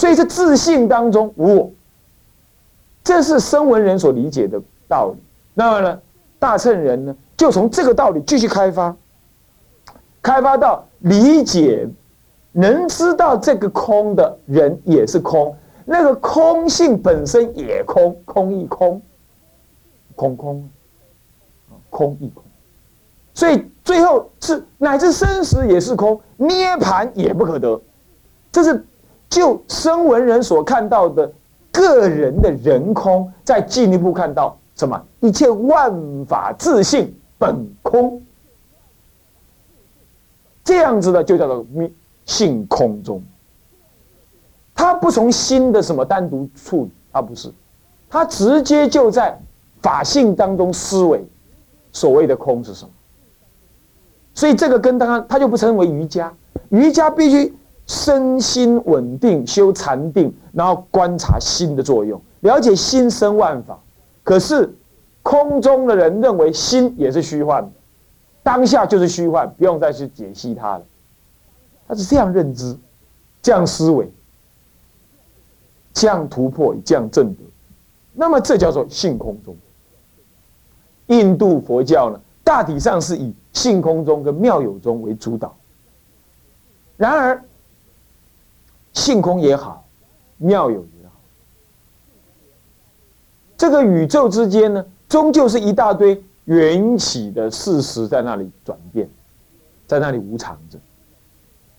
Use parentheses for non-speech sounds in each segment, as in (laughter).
所以是自信当中无我，这是声闻人所理解的道理。那么呢，大乘人呢，就从这个道理继续开发，开发到理解，能知道这个空的人也是空，那个空性本身也空，空亦空，空空，空亦空。所以最后是乃至生死也是空，涅盘也不可得，这是。就声闻人所看到的个人的人空，再进一步看到什么？一切万法自性本空，这样子的就叫做性空中。他不从心的什么单独处理，他不是，他直接就在法性当中思维，所谓的空是什么？所以这个跟刚刚他就不称为瑜伽，瑜伽必须。身心稳定，修禅定，然后观察心的作用，了解心生万法。可是空中的人认为心也是虚幻的，当下就是虚幻，不用再去解析它了。他是这样认知，这样思维，这样突破，这样证得。那么这叫做性空中。印度佛教呢，大体上是以性空中跟妙有中为主导。然而。性空也好，妙有也好，这个宇宙之间呢，终究是一大堆缘起的事实在那里转变，在那里无常着。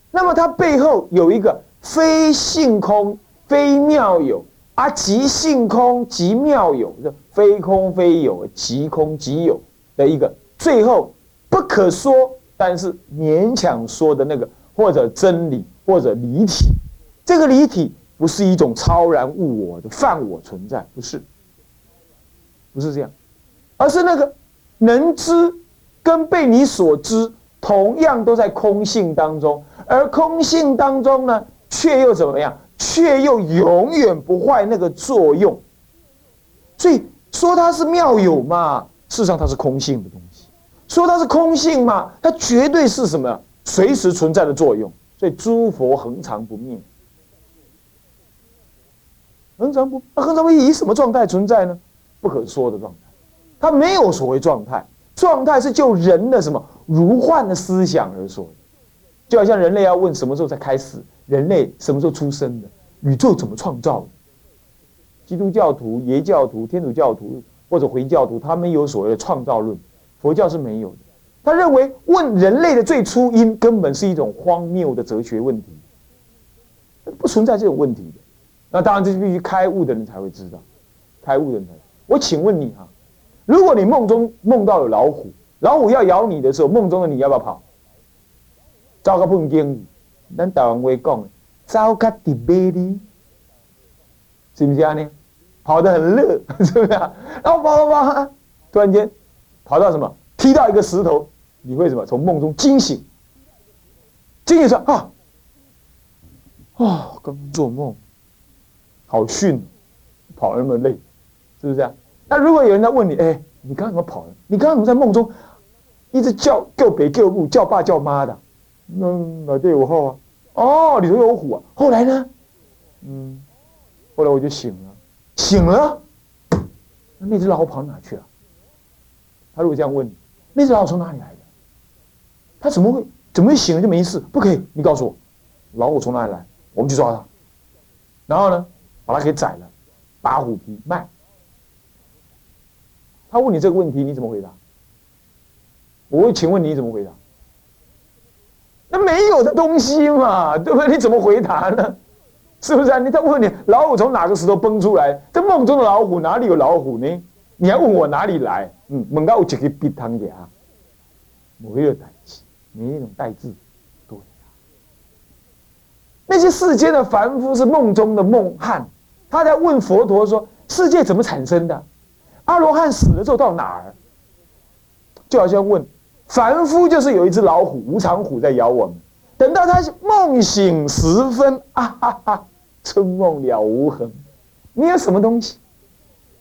那么它背后有一个非性空非妙有，而即性空即妙有，的非空非有，即空即有的一个最后不可说，但是勉强说的那个或者真理或者离体。这个离体不是一种超然物我的泛我存在，不是，不是这样，而是那个能知跟被你所知同样都在空性当中，而空性当中呢，却又怎么样？却又永远不坏那个作用。所以说它是妙有嘛，事实上它是空性的东西；说它是空性嘛，它绝对是什么？随时存在的作用。所以诸佛恒常不灭。恒常不，那恒常不以什么状态存在呢？不可说的状态，它没有所谓状态，状态是就人的什么如幻的思想而说，就好像人类要问什么时候才开始，人类什么时候出生的，宇宙怎么创造的？基督教徒、耶教徒、天主教徒或者回教徒，他们有所谓的创造论，佛教是没有的。他认为问人类的最初因，根本是一种荒谬的哲学问题，不存在这种问题的。那当然，这是必须开悟的人才会知道。开悟的人，我请问你哈，如果你梦中梦到有老虎，老虎要咬你的时候，梦中的你要不要跑？糟糕，碰见，咱台湾话讲，糟糕的美丽，是不是啊？呢，跑得很热，是不是啊？然后跑跑跑，突然间跑到什么？踢到一个石头，你会什么？从梦中惊醒，惊醒说啊，啊，刚做梦。好训，跑那么累，是不是啊？那如果有人在问你，哎，你刚刚怎么跑的？你刚刚怎么在梦中一直叫叫北叫母叫爸叫妈的？那哪对我后啊？哦，里头有虎啊！后来呢？嗯，后来我就醒了，醒了。那那只老虎跑哪去了？他如果这样问你，那只老虎从哪里来的？他怎么会怎么会醒了就没事？不可以，你告诉我，老虎从哪里来？我们去抓它。然后呢？把它给宰了，扒虎皮卖。他问你这个问题，你怎么回答？我会请问你怎么回答？那没有的东西嘛，对不对？你怎么回答呢？是不是啊？你再问你老虎从哪个石头蹦出来？这梦中的老虎哪里有老虎呢？你还问我哪里来？嗯，梦到有一个鼻汤的啊，没有代字，没那种代字。对那些世间的凡夫是梦中的梦汉。他在问佛陀说：“世界怎么产生的？阿罗汉死了之后到哪儿？”就好像问凡夫，就是有一只老虎，无常虎在咬我们。等到他梦醒时分，啊哈哈，春梦了无痕。你有什么东西？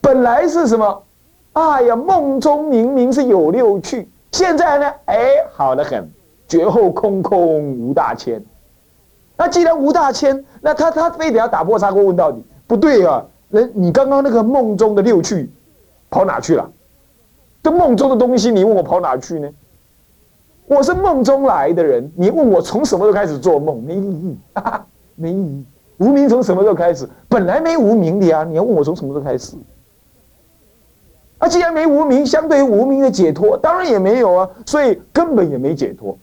本来是什么？哎呀，梦中明明是有六趣，现在呢？哎，好的很，绝后空空无大千。那既然无大千，那他他非得要打破砂锅问到底，不对啊！人你刚刚那个梦中的六趣，跑哪去了？这梦中的东西，你问我跑哪去呢？我是梦中来的人，你问我从什么时候开始做梦，没意义，没意义。无名从什么时候开始？本来没无名的呀！你要问我从什么时候开始？啊，既然没无名，相对于无名的解脱，当然也没有啊，所以根本也没解脱。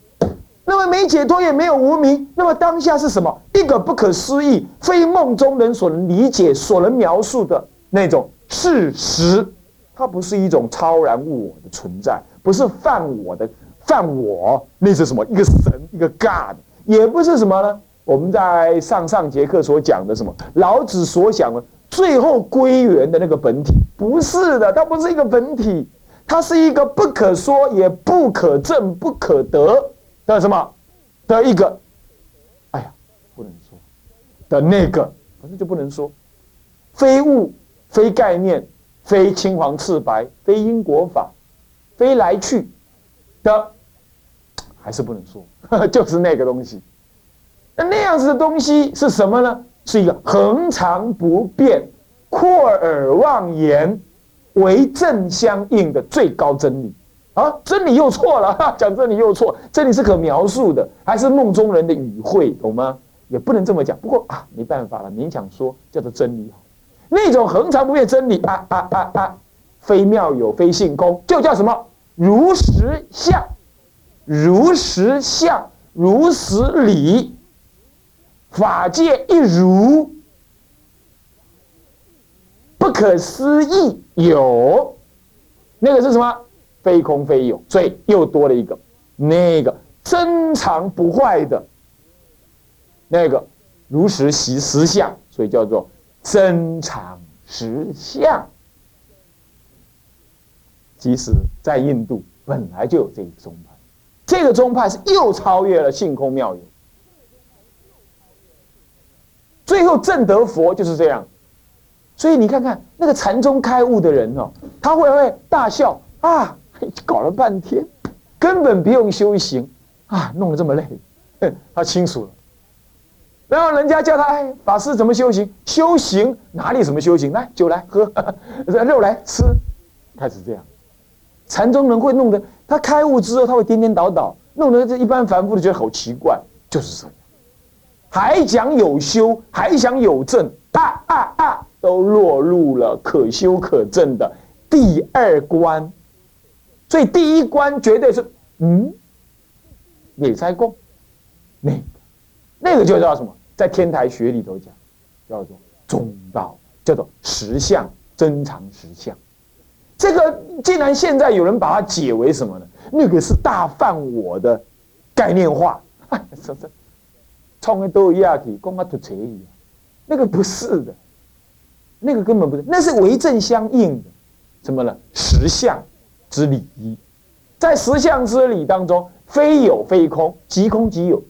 那么没解脱也没有无名，那么当下是什么？一个不可思议、非梦中人所能理解、所能描述的那种事实。它不是一种超然物我的存在，不是犯我的犯我，那是什么？一个神，一个 God，也不是什么呢？我们在上上节课所讲的什么？老子所讲的最后归元的那个本体，不是的，它不是一个本体，它是一个不可说、也不可证、不可得。的什么的一个，哎呀，不能说的那个，反正就不能说，非物，非概念，非青黄赤白，非因果法，非来去的，还是不能说，(laughs) 就是那个东西。那那样子的东西是什么呢？是一个恒常不变、扩耳妄言、为正相应的最高真理。啊，真理又错了，哈 (laughs) 讲真理又错，真理是可描述的，还是梦中人的语汇，懂吗？也不能这么讲。不过啊，没办法了，勉强说叫做真理。那种恒常不变真理啊啊啊啊，非妙有，非性空，就叫什么如实相，如实相，如实理，法界一如，不可思议有，那个是什么？非空非有，所以又多了一个那个珍藏不坏的那个如实实实相，所以叫做真藏实相。其实，在印度本来就有这个宗派，这个宗派是又超越了性空妙有，最后证得佛就是这样。所以你看看那个禅宗开悟的人哦，他会不会大笑啊？(laughs) 搞了半天，根本不用修行啊，弄得这么累，(laughs) 他清楚了。然后人家叫他，法师怎么修行？修行哪里什么修行？来酒来喝，(laughs) 肉来吃，开始这样。禅宗人会弄得他开悟之后，他会颠颠倒倒，弄得这一般凡夫都觉得好奇怪，就是这样。还讲有修，还想有证，啊啊啊，都落入了可修可证的第二关。所以第一关绝对是，嗯，也在供，那个，那个就叫什么？在天台学里头讲，叫做中道，叫做实相，真常实相。这个既然现在有人把它解为什么呢？那个是大犯我的概念化，(laughs) 是是，创个都一样去，讲啊吐车一样，那个不是的，那个根本不是，那是为正相应的，什么呢？实相。之理，在实相之理当中，非有非空，即空即有。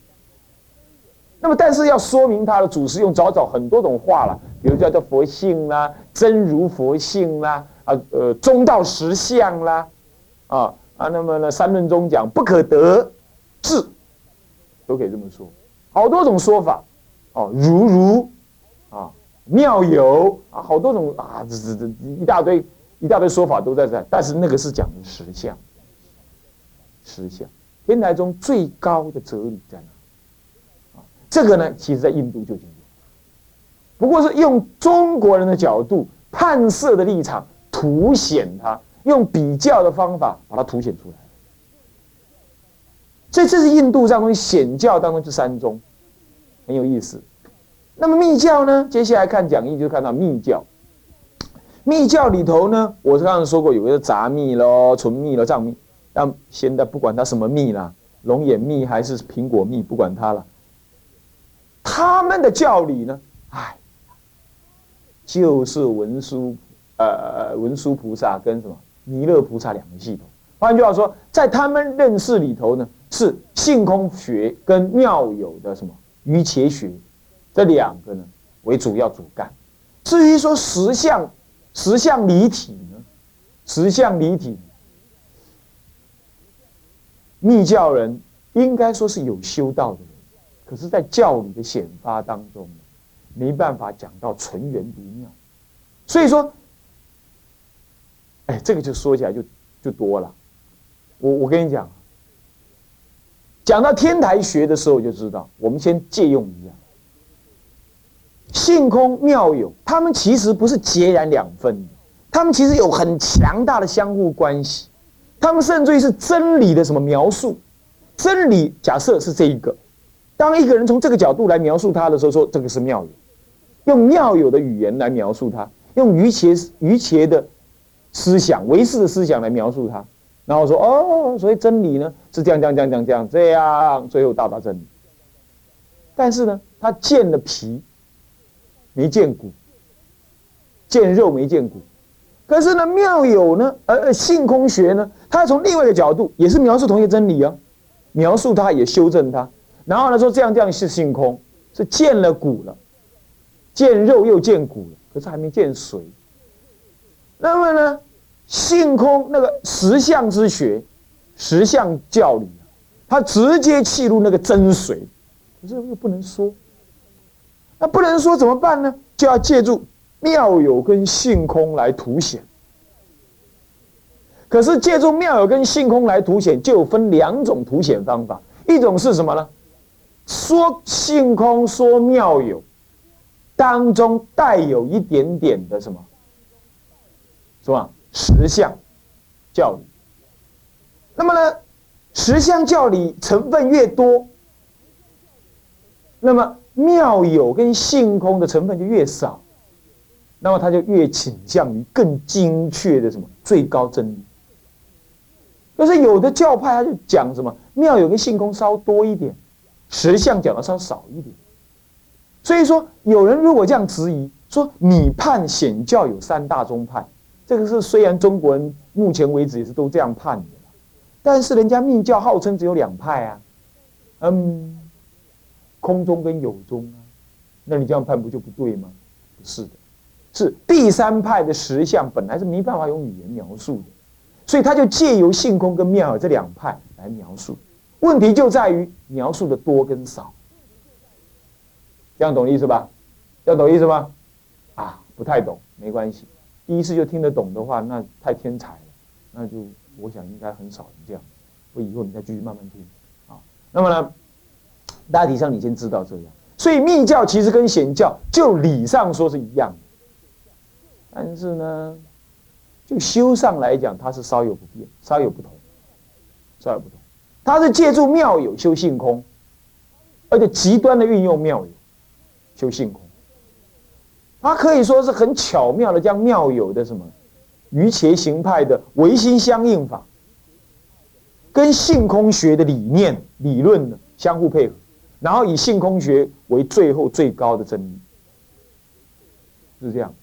那么，但是要说明它的祖师用找找很多种话了，比如叫做佛性啦，真如佛性啦，啊呃中道实相啦，啊啊，那么呢三论中讲不可得智，都可以这么说，好多种说法，哦如如啊妙有啊好多种啊这这这一大堆。一大堆说法都在这，但是那个是讲的实相，实相。天台中最高的哲理在哪？这个呢，其实在印度就已经有，不过是用中国人的角度、判色的立场凸显它，用比较的方法把它凸显出来。所以这是印度当中显教当中这三宗，很有意思。那么密教呢？接下来看讲义就看到密教。密教里头呢，我刚刚说过，有一个杂密咯、纯密咯、藏密。但现在不管它什么密啦，龙眼密还是苹果密，不管它了。他们的教理呢，哎，就是文殊呃文殊菩萨跟什么弥勒菩萨两个系统。换句话说，在他们认识里头呢，是性空学跟妙有的什么瑜伽学这两个呢为主要主干。至于说实相。实相离体呢？实相离体，密教人应该说是有修道的人，可是，在教理的显发当中，没办法讲到纯元独妙。所以说，哎，这个就说起来就就多了。我我跟你讲，讲到天台学的时候，就知道我们先借用一下，性空妙有，他们其实不是截然两分的，他们其实有很强大的相互关系，他们甚至于是真理的什么描述。真理假设是这一个，当一个人从这个角度来描述他的时候，说这个是妙有，用妙有的语言来描述它，用余切余切的思想唯识的思想来描述它，然后说哦，所以真理呢是这样这样这样这样这样，最后到达真理。但是呢，他见了皮，没见骨，见肉没见骨。可是呢，妙有呢，呃，性空学呢，它从另外一个角度也是描述同一个真理啊。描述它也修正它，然后呢说这样这样是性空，是见了骨了，见肉又见骨了，可是还没见水。那么呢，性空那个实相之学，实相教理，他直接契入那个真水，可是又不能说，那不能说怎么办呢？就要借助妙有跟性空来凸显。可是借助妙有跟性空来凸显，就分两种凸显方法。一种是什么呢？说性空，说妙有，当中带有一点点的什么？是吧？实相教理。那么呢，实相教理成分越多，那么妙有跟性空的成分就越少，那么他就越倾向于更精确的什么最高真理。可是有的教派他就讲什么妙有跟性空稍多一点，实相讲的稍少一点。所以说，有人如果这样质疑说，你判显教有三大宗派，这个是虽然中国人目前为止也是都这样判的，但是人家密教号称只有两派啊，嗯，空中跟有中啊，那你这样判不就不对吗？不是的，是第三派的实相本来是没办法用语言描述的。所以他就借由性空跟妙有这两派来描述，问题就在于描述的多跟少，这样懂意思吧？这样懂意思吗？啊，不太懂没关系，第一次就听得懂的话，那太天才了，那就我想应该很少人这样，我以后你再继续慢慢听啊。那么呢，大体上你先知道这样，所以密教其实跟显教就理上说是一样的，但是呢。就修上来讲，它是稍有不变，稍有不同，稍有不同。它是借助妙有修性空，而且极端的运用妙有修性空。它可以说是很巧妙的将妙有的什么于伽行派的唯心相应法，跟性空学的理念理论呢相互配合，然后以性空学为最后最高的真理，是这样。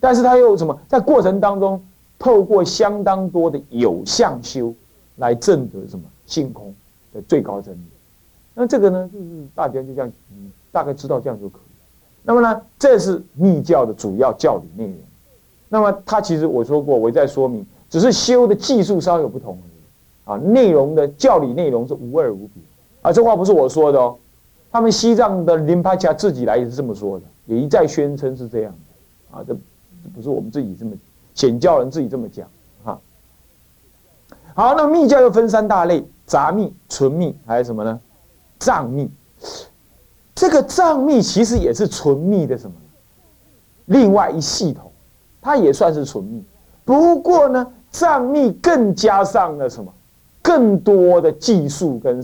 但是他又什么在过程当中？透过相当多的有相修来证得什么性空的最高真理，那这个呢，就是大家就这样，大概知道这样就可以。那么呢，这是密教的主要教理内容。那么它其实我说过，我再说明，只是修的技术稍有不同而已。啊，内容的教理内容是无二无别。啊，这话不是我说的哦，他们西藏的林帕恰自己来也是这么说的，也一再宣称是这样的。啊，这这不是我们自己这么。显教人自己这么讲，哈。好，那密教又分三大类：杂密、纯密，还有什么呢？藏密。这个藏密其实也是纯密的什么？另外一系统，它也算是纯密。不过呢，藏密更加上了什么？更多的技术跟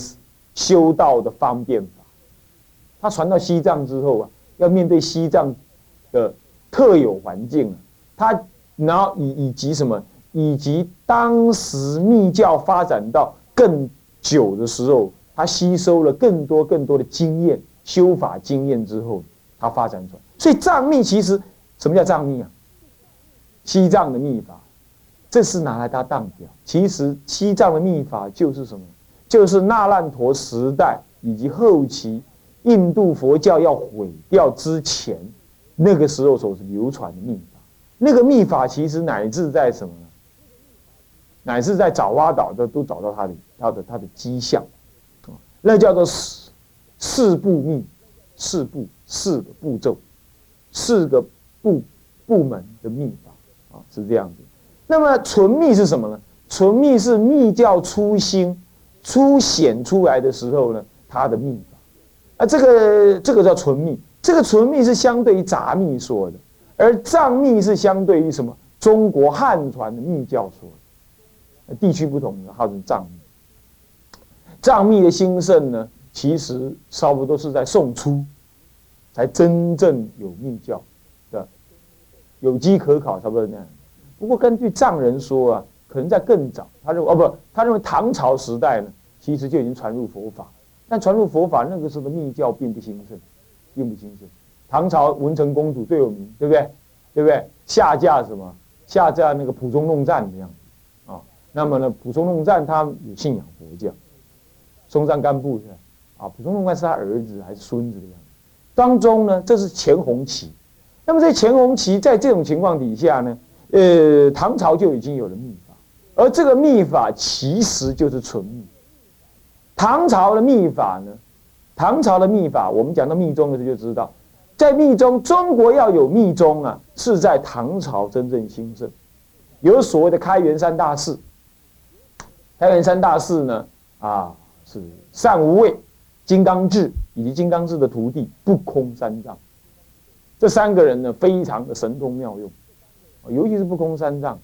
修道的方便法。它传到西藏之后啊，要面对西藏的特有环境啊，它。然后以以及什么，以及当时密教发展到更久的时候，他吸收了更多更多的经验，修法经验之后，他发展出来。所以藏密其实什么叫藏密啊？西藏的密法，这是拿来当当表。其实西藏的密法就是什么？就是那烂陀时代以及后期印度佛教要毁掉之前，那个时候所流传的秘法。那个秘法其实乃至在什么呢？乃至在爪哇岛的都找到它的、它的、它的迹象，那叫做四部秘，四部四个步骤，四个部部门的秘法啊，是这样子。那么纯密是什么呢？纯密是密教初心初显出来的时候呢，它的密法啊，这个这个叫纯密。这个纯密是相对于杂密说的，而藏密是相对于什么？中国汉传的密教说的，地区不同的号称藏密。藏密的兴盛呢，其实差不多是在宋初才真正有密教的，有机可考，差不多那样。不过根据藏人说啊，可能在更早，他认为哦不，他认为唐朝时代呢，其实就已经传入佛法，但传入佛法那个时候的密教并不兴盛，并不兴盛。唐朝文成公主最有名，对不对？对不对？下嫁什么？下嫁那个蒲松弄赞的样子啊。那么呢，蒲松弄赞他有信仰佛教。松赞干布是啊，蒲松弄赞是他儿子还是孙子的样子？当中呢，这是钱弘期。那么在钱弘期在这种情况底下呢，呃，唐朝就已经有了秘法，而这个秘法其实就是纯密。唐朝的秘法呢，唐朝的秘法，我们讲到密宗的时候就知道，在密宗，中国要有密宗啊，是在唐朝真正兴盛，有所谓的开元三大士。开元三大士呢，啊。是善无畏、金刚智以及金刚智的徒弟不空三藏，这三个人呢，非常的神通妙用，尤其是不空三藏，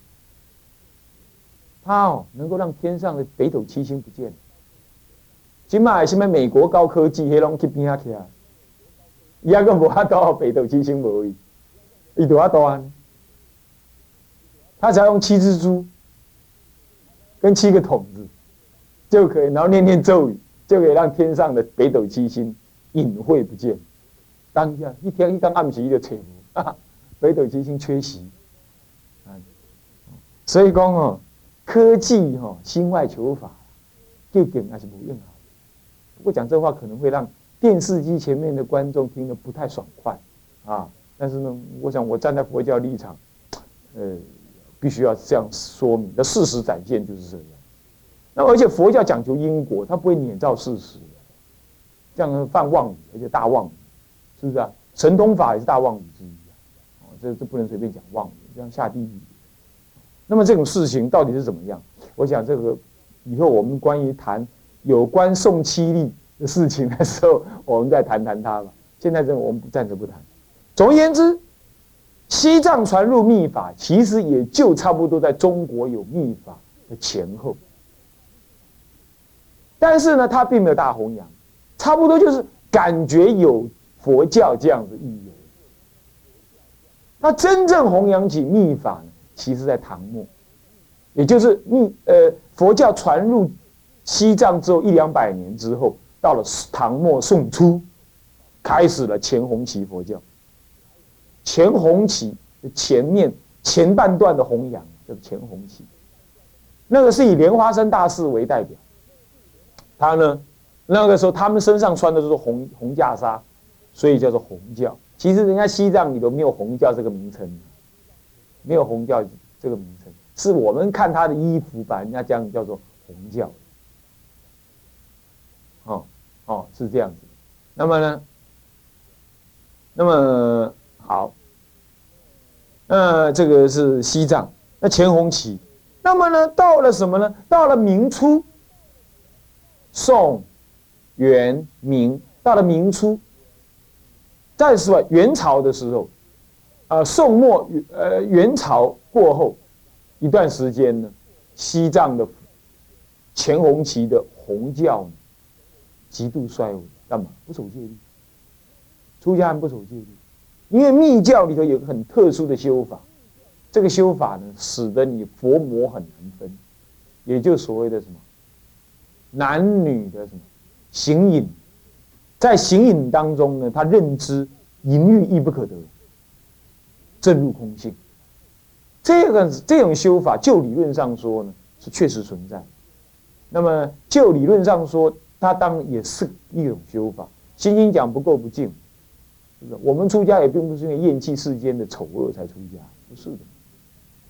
他哦能够让天上的北斗七星不见。今麦现在美国高科技迄拢去边啊去啊，压根无法到北斗七星无位，伊多阿多安，他只要用七只猪跟七个桶子。就可以，然后念念咒语，就可以让天上的北斗七星隐晦不见。当下一天一刚暗时就扯无，北斗七星缺席。所以讲哦，科技哈，心外求法，究竟还是无用啊。不讲这话可能会让电视机前面的观众听得不太爽快啊。但是呢，我想我站在佛教立场，呃，必须要这样说明，那事实展现就是这样。那而且佛教讲究因果，它不会捏造事实，这样犯妄语，而且大妄语，是不是啊？神通法也是大妄语之一啊！哦，这这不能随便讲妄语，这样下地狱。那么这种事情到底是怎么样？我想这个以后我们关于谈有关宋七力的事情的时候，我们再谈谈它吧。现在这我们暂时不谈。总而言之，西藏传入密法，其实也就差不多在中国有密法的前后。但是呢，他并没有大弘扬，差不多就是感觉有佛教这样子意义。那真正弘扬起密法呢，其实在唐末，也就是密呃佛教传入西藏之后一两百年之后，到了唐末宋初，开始了前弘期佛教。前弘期前面前半段的弘扬叫做前弘期，那个是以莲花生大士为代表。他呢，那个时候他们身上穿的都是红红袈裟，所以叫做红教。其实人家西藏里头没有红教这个名称，没有红教这个名称，是我们看他的衣服把人家这样叫做红教。哦哦，是这样子。那么呢，那么好，那这个是西藏，那前红旗。那么呢，到了什么呢？到了明初。宋、元、明，到了明初，再说元朝的时候，啊，宋末呃元朝过后一段时间呢，西藏的前红旗的红教呢，极度衰微，干嘛？不守戒律，出家人不守戒律，因为密教里头有个很特殊的修法，这个修法呢，使得你佛魔很难分，也就所谓的什么？男女的什么形影，在形影当中呢，他认知淫欲亦不可得，正入空性。这个这种修法，就理论上说呢，是确实存在。那么就理论上说，他当然也是一种修法。心经讲不够不净，是不是？我们出家也并不是因为厌弃世间的丑恶才出家，不是的，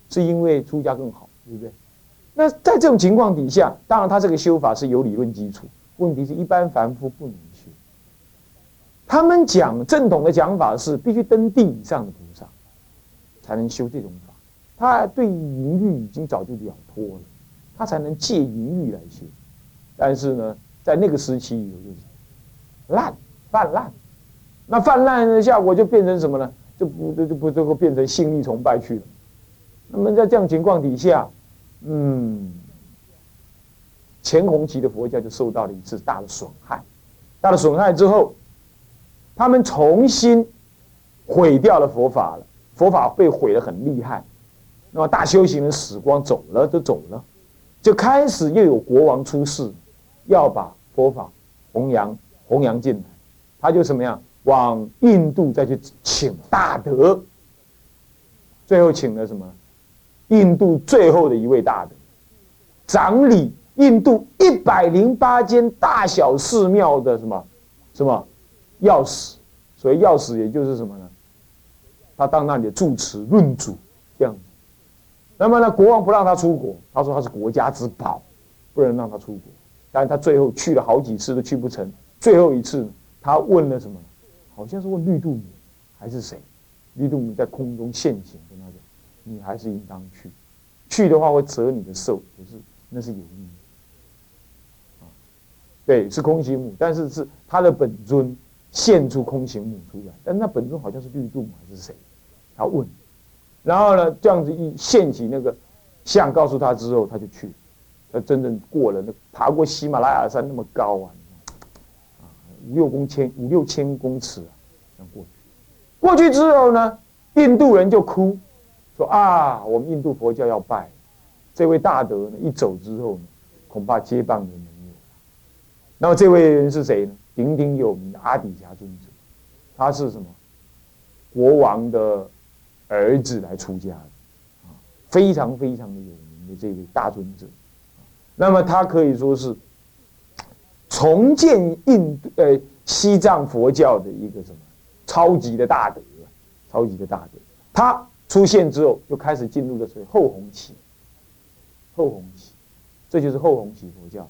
是因为出家更好，对不对？那在这种情况底下，当然他这个修法是有理论基础。问题是一般凡夫不能修，他们讲正统的讲法是，必须登地以上的菩萨才能修这种法。他对淫欲已经早就了脱了，他才能借淫欲来修。但是呢，在那个时期有就是烂泛滥，那泛滥的效果就变成什么呢？就不就就不就会变成性力崇拜去了。那么在这样情况底下，嗯，前弘期的佛教就受到了一次大的损害。大的损害之后，他们重新毁掉了佛法了，佛法被毁得很厉害。那么大修行人死光走了，都走了，就开始又有国王出世，要把佛法弘扬弘扬进来，他就什么样？往印度再去请大德，最后请了什么？印度最后的一位大德，掌理印度一百零八间大小寺庙的什么什么钥匙，所以钥匙也就是什么呢？他当那里的住持论主这样。那么呢，国王不让他出国，他说他是国家之宝，不能让他出国。但他最后去了好几次都去不成，最后一次他问了什么？好像是问绿度母还是谁？绿度母在空中现形，跟他讲：“你还是应当去，去的话会折你的寿，可是那是有意义。”啊，对，是空行母，但是是他的本尊现出空行母出来，但那本尊好像是绿度母还是谁？他问，然后呢，这样子一现起那个像，告诉他之后，他就去，他真正过了那爬过喜马拉雅山那么高啊！五六公千五六千公尺啊，这样过去。过去之后呢，印度人就哭，说啊，我们印度佛教要败。这位大德呢，一走之后呢，恐怕接棒人没有了。那么这位人是谁呢？鼎鼎有名的阿底峡尊者，他是什么？国王的儿子来出家的，啊，非常非常的有名的这位大尊者。那么他可以说是。重建印呃西藏佛教的一个什么超级的大德，超级的大德，他出现之后就开始进入了所谓后弘期。后弘期，这就是后弘期佛教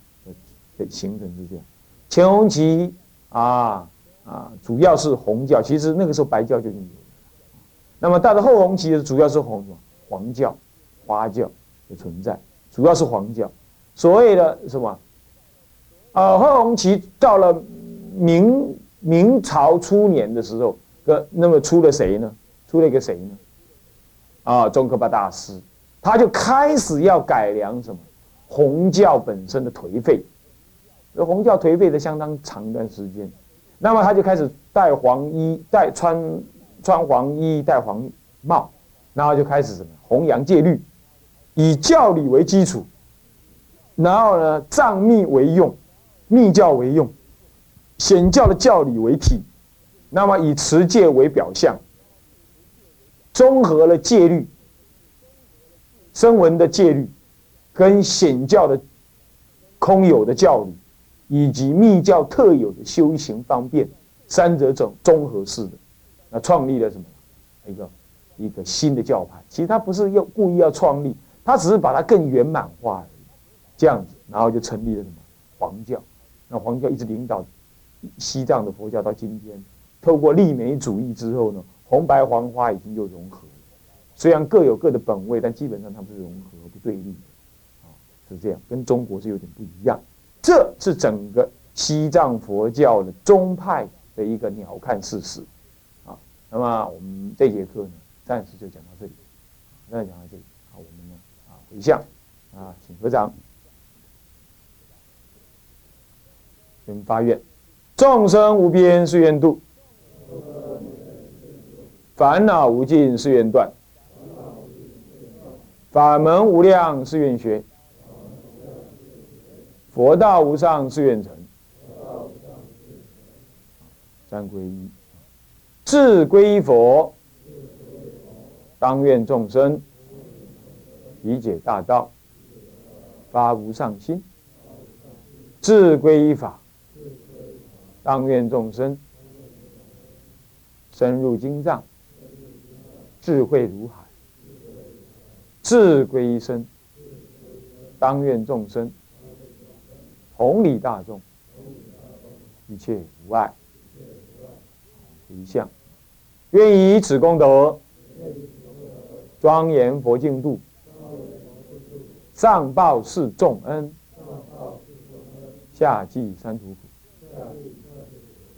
的形成是这样。前弘期啊啊，主要是红教，其实那个时候白教就已经有了。那么到了后弘期，主要是红黄教、花教的存在，主要是黄教。所谓的什么？呃，后红旗到了明明朝初年的时候，个那么出了谁呢？出了一个谁呢？啊，宗喀巴大师，他就开始要改良什么？红教本身的颓废，红教颓废的相当长一段时间，那么他就开始戴黄衣，戴穿穿黄衣，戴黄帽，然后就开始什么？弘扬戒律，以教理为基础，然后呢，藏密为用。密教为用，显教的教理为体，那么以持戒为表象，综合了戒律、声闻的戒律，跟显教的空有的教理，以及密教特有的修行方便，三者整综合式的，那创立了什么？一个一个新的教派。其实他不是要故意要创立，他只是把它更圆满化了。这样子，然后就成立了什么黄教。那黄教一直领导西藏的佛教到今天，透过立美主义之后呢，红白黄花已经又融合了。虽然各有各的本位，但基本上他们是融合不对立，啊，是这样，跟中国是有点不一样。这是整个西藏佛教的宗派的一个鸟瞰事实，啊，那么我们这节课呢，暂时就讲到这里，暂时讲到这里，好，我们呢，啊，回向，啊，请合掌。们发愿，众生无边誓愿度，烦恼无尽誓愿断，法门无量誓愿学，佛道无上誓愿成。三皈依，自皈依佛，当愿众生理解大道，发无上心，智皈依法。当愿众生深入经藏，智慧如海，智归一生。当愿众生同理大众，一切无碍。一相，愿以此功德，庄严佛净土，上报四重恩，下济三途苦。